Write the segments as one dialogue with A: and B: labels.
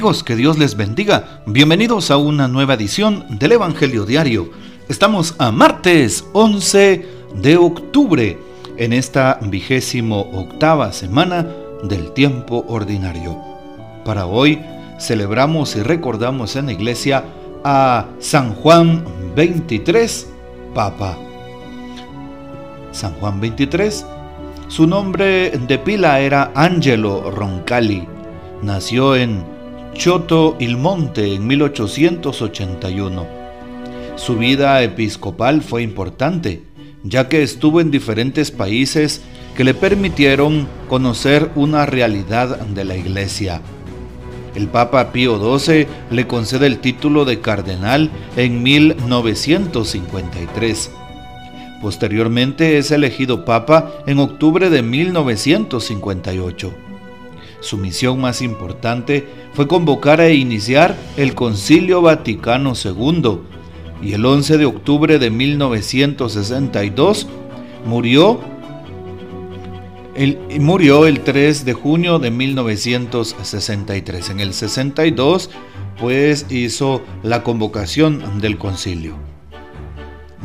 A: Que Dios les bendiga. Bienvenidos a una nueva edición del Evangelio Diario. Estamos a martes 11 de octubre en esta vigésimo octava semana del tiempo ordinario. Para hoy celebramos y recordamos en la iglesia a San Juan 23, Papa. San Juan 23, su nombre de pila era Angelo Roncalli. Nació en Choto il Monte en 1881. Su vida episcopal fue importante, ya que estuvo en diferentes países que le permitieron conocer una realidad de la Iglesia. El Papa Pío XII le concede el título de cardenal en 1953. Posteriormente es elegido Papa en octubre de 1958. Su misión más importante fue convocar e iniciar el Concilio Vaticano II y el 11 de octubre de 1962 murió el, murió el 3 de junio de 1963. En el 62 pues hizo la convocación del concilio.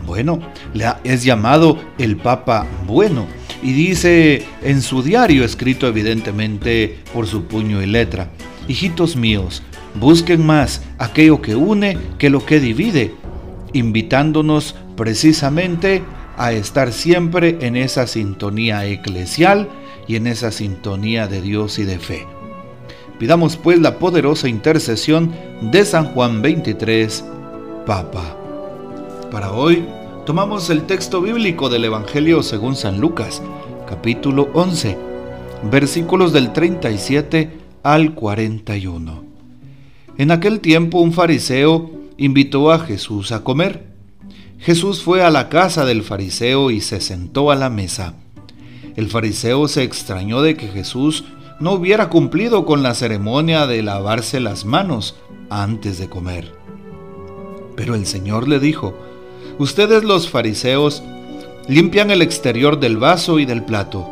A: Bueno, es llamado el Papa Bueno y dice en su diario, escrito evidentemente por su puño y letra, Hijitos míos, busquen más aquello que une que lo que divide, invitándonos precisamente a estar siempre en esa sintonía eclesial y en esa sintonía de Dios y de fe. Pidamos pues la poderosa intercesión de San Juan 23, Papa. Para hoy tomamos el texto bíblico del Evangelio según San Lucas, capítulo 11, versículos del 37 al 41. En aquel tiempo un fariseo invitó a Jesús a comer. Jesús fue a la casa del fariseo y se sentó a la mesa. El fariseo se extrañó de que Jesús no hubiera cumplido con la ceremonia de lavarse las manos antes de comer. Pero el Señor le dijo, Ustedes los fariseos limpian el exterior del vaso y del plato.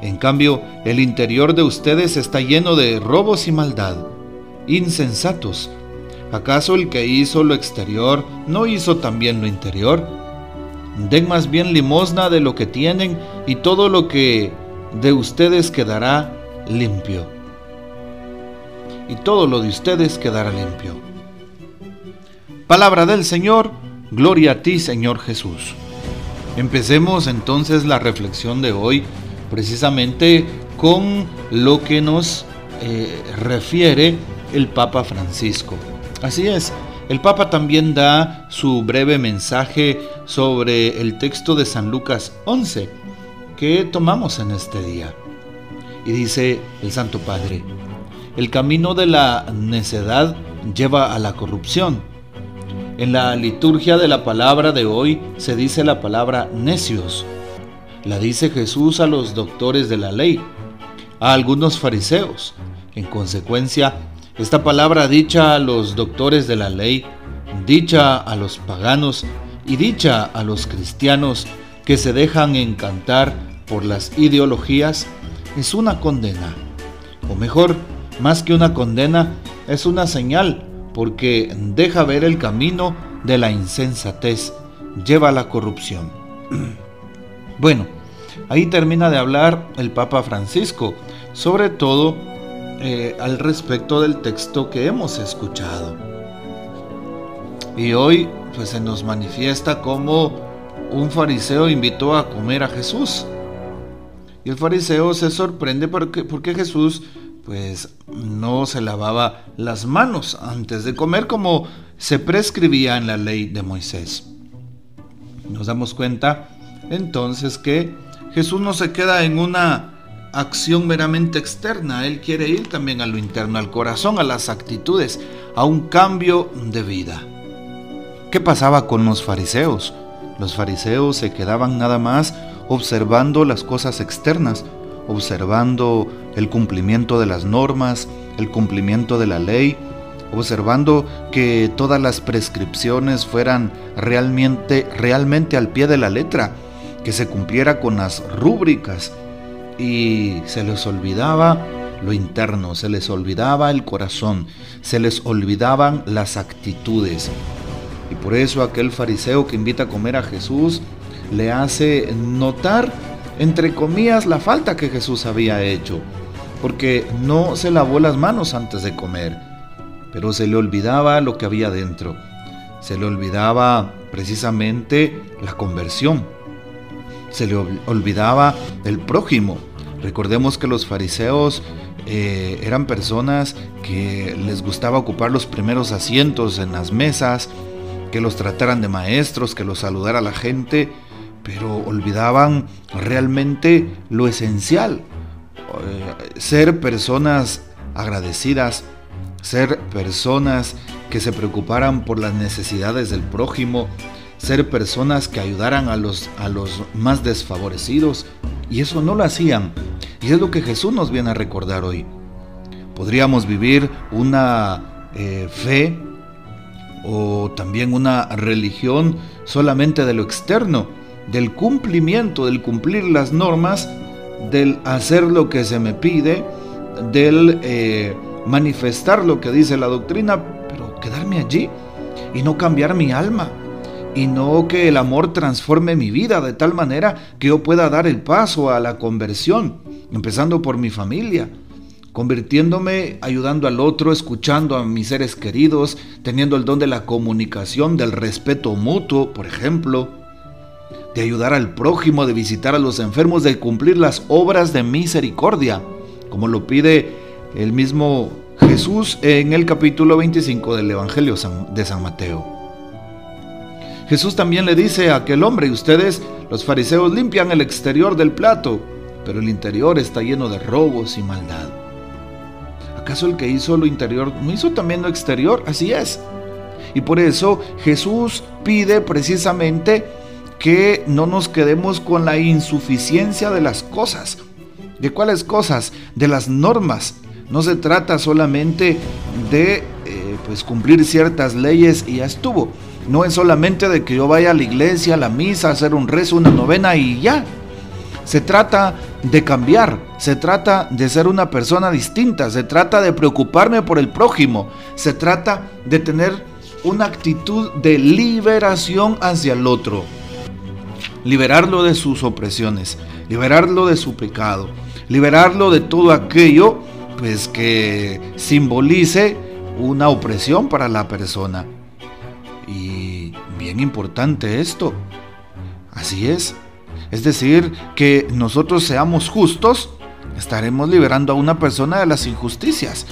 A: En cambio, el interior de ustedes está lleno de robos y maldad. Insensatos. ¿Acaso el que hizo lo exterior no hizo también lo interior? Den más bien limosna de lo que tienen y todo lo que de ustedes quedará limpio. Y todo lo de ustedes quedará limpio. Palabra del Señor, gloria a ti Señor Jesús. Empecemos entonces la reflexión de hoy precisamente con lo que nos eh, refiere el Papa Francisco. Así es, el Papa también da su breve mensaje sobre el texto de San Lucas 11 que tomamos en este día. Y dice el Santo Padre, el camino de la necedad lleva a la corrupción en la liturgia de la palabra de hoy se dice la palabra necios. La dice Jesús a los doctores de la ley, a algunos fariseos. En consecuencia, esta palabra dicha a los doctores de la ley, dicha a los paganos y dicha a los cristianos que se dejan encantar por las ideologías, es una condena. O mejor, más que una condena, es una señal porque deja ver el camino de la insensatez, lleva a la corrupción. bueno, ahí termina de hablar el Papa Francisco, sobre todo eh, al respecto del texto que hemos escuchado. Y hoy pues se nos manifiesta como un fariseo invitó a comer a Jesús. Y el fariseo se sorprende porque, porque Jesús pues no se lavaba las manos antes de comer como se prescribía en la ley de Moisés. Nos damos cuenta entonces que Jesús no se queda en una acción meramente externa, Él quiere ir también a lo interno, al corazón, a las actitudes, a un cambio de vida. ¿Qué pasaba con los fariseos? Los fariseos se quedaban nada más observando las cosas externas, observando el cumplimiento de las normas, el cumplimiento de la ley, observando que todas las prescripciones fueran realmente, realmente al pie de la letra, que se cumpliera con las rúbricas y se les olvidaba lo interno, se les olvidaba el corazón, se les olvidaban las actitudes. Y por eso aquel fariseo que invita a comer a Jesús le hace notar, entre comillas, la falta que Jesús había hecho, porque no se lavó las manos antes de comer, pero se le olvidaba lo que había dentro, se le olvidaba precisamente la conversión, se le olvidaba el prójimo. Recordemos que los fariseos eh, eran personas que les gustaba ocupar los primeros asientos en las mesas, que los trataran de maestros, que los saludara la gente, pero olvidaban realmente lo esencial, eh, ser personas agradecidas, ser personas que se preocuparan por las necesidades del prójimo, ser personas que ayudaran a los, a los más desfavorecidos. Y eso no lo hacían. Y es lo que Jesús nos viene a recordar hoy. Podríamos vivir una eh, fe o también una religión solamente de lo externo, del cumplimiento, del cumplir las normas, del hacer lo que se me pide, del eh, manifestar lo que dice la doctrina, pero quedarme allí y no cambiar mi alma y no que el amor transforme mi vida de tal manera que yo pueda dar el paso a la conversión, empezando por mi familia, convirtiéndome, ayudando al otro, escuchando a mis seres queridos, teniendo el don de la comunicación, del respeto mutuo, por ejemplo, de ayudar al prójimo, de visitar a los enfermos, de cumplir las obras de misericordia, como lo pide el mismo Jesús en el capítulo 25 del Evangelio de San Mateo. Jesús también le dice a aquel hombre, ustedes, los fariseos, limpian el exterior del plato, pero el interior está lleno de robos y maldad. ¿Acaso el que hizo lo interior no hizo también lo exterior? Así es. Y por eso Jesús pide precisamente que no nos quedemos con la insuficiencia de las cosas. ¿De cuáles cosas? De las normas. No se trata solamente de eh, pues cumplir ciertas leyes y ya estuvo. No es solamente de que yo vaya a la iglesia, a la misa, a hacer un rezo, una novena y ya. Se trata de cambiar, se trata de ser una persona distinta, se trata de preocuparme por el prójimo, se trata de tener una actitud de liberación hacia el otro. Liberarlo de sus opresiones, liberarlo de su pecado, liberarlo de todo aquello pues que simbolice una opresión para la persona. Y bien importante esto. Así es. Es decir, que nosotros seamos justos, estaremos liberando a una persona de las injusticias.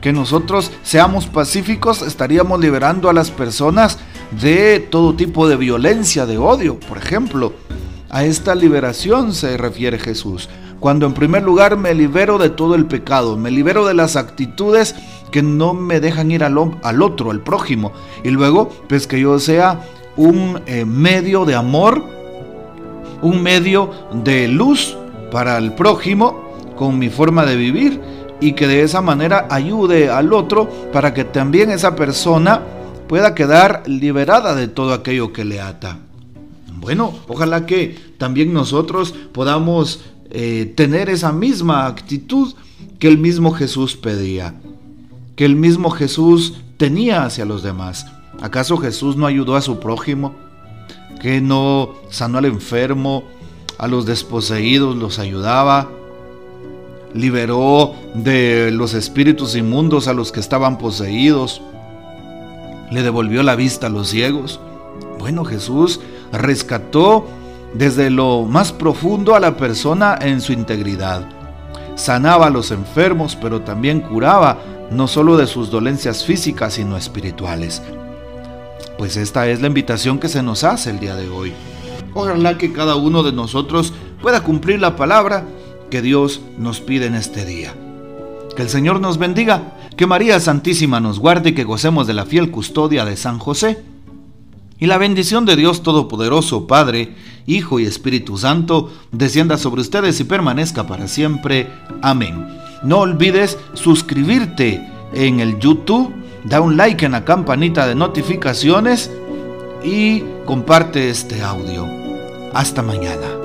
A: Que nosotros seamos pacíficos, estaríamos liberando a las personas de todo tipo de violencia, de odio, por ejemplo. A esta liberación se refiere Jesús. Cuando en primer lugar me libero de todo el pecado, me libero de las actitudes que no me dejan ir al, al otro, al prójimo. Y luego, pues que yo sea un eh, medio de amor, un medio de luz para el prójimo con mi forma de vivir y que de esa manera ayude al otro para que también esa persona pueda quedar liberada de todo aquello que le ata. Bueno, ojalá que también nosotros podamos eh, tener esa misma actitud que el mismo Jesús pedía que el mismo Jesús tenía hacia los demás. ¿Acaso Jesús no ayudó a su prójimo? ¿Que no sanó al enfermo, a los desposeídos los ayudaba? ¿Liberó de los espíritus inmundos a los que estaban poseídos? ¿Le devolvió la vista a los ciegos? Bueno, Jesús rescató desde lo más profundo a la persona en su integridad. Sanaba a los enfermos, pero también curaba no solo de sus dolencias físicas, sino espirituales. Pues esta es la invitación que se nos hace el día de hoy. Ojalá que cada uno de nosotros pueda cumplir la palabra que Dios nos pide en este día. Que el Señor nos bendiga, que María Santísima nos guarde y que gocemos de la fiel custodia de San José. Y la bendición de Dios Todopoderoso, Padre, Hijo y Espíritu Santo, descienda sobre ustedes y permanezca para siempre. Amén. No olvides suscribirte en el YouTube, da un like en la campanita de notificaciones y comparte este audio. Hasta mañana.